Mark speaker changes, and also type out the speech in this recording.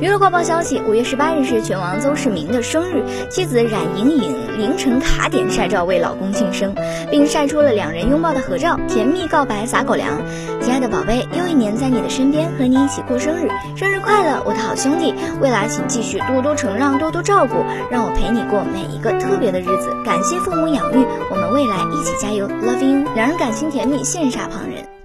Speaker 1: 娱乐快报消息五月十八日是拳王邹市明的生日妻子冉莹颖凌晨卡点晒照为老公庆生并晒出了两人拥抱的合照甜蜜告白撒狗粮。亲爱的宝贝又一年在你的身边和你一起过生日生日快乐我的好兄弟未来请继续多多承让多多照顾让我陪你过每一个特别的日子。感谢父母养育我们未来一起加油 love you 两人感情甜蜜羡煞旁人。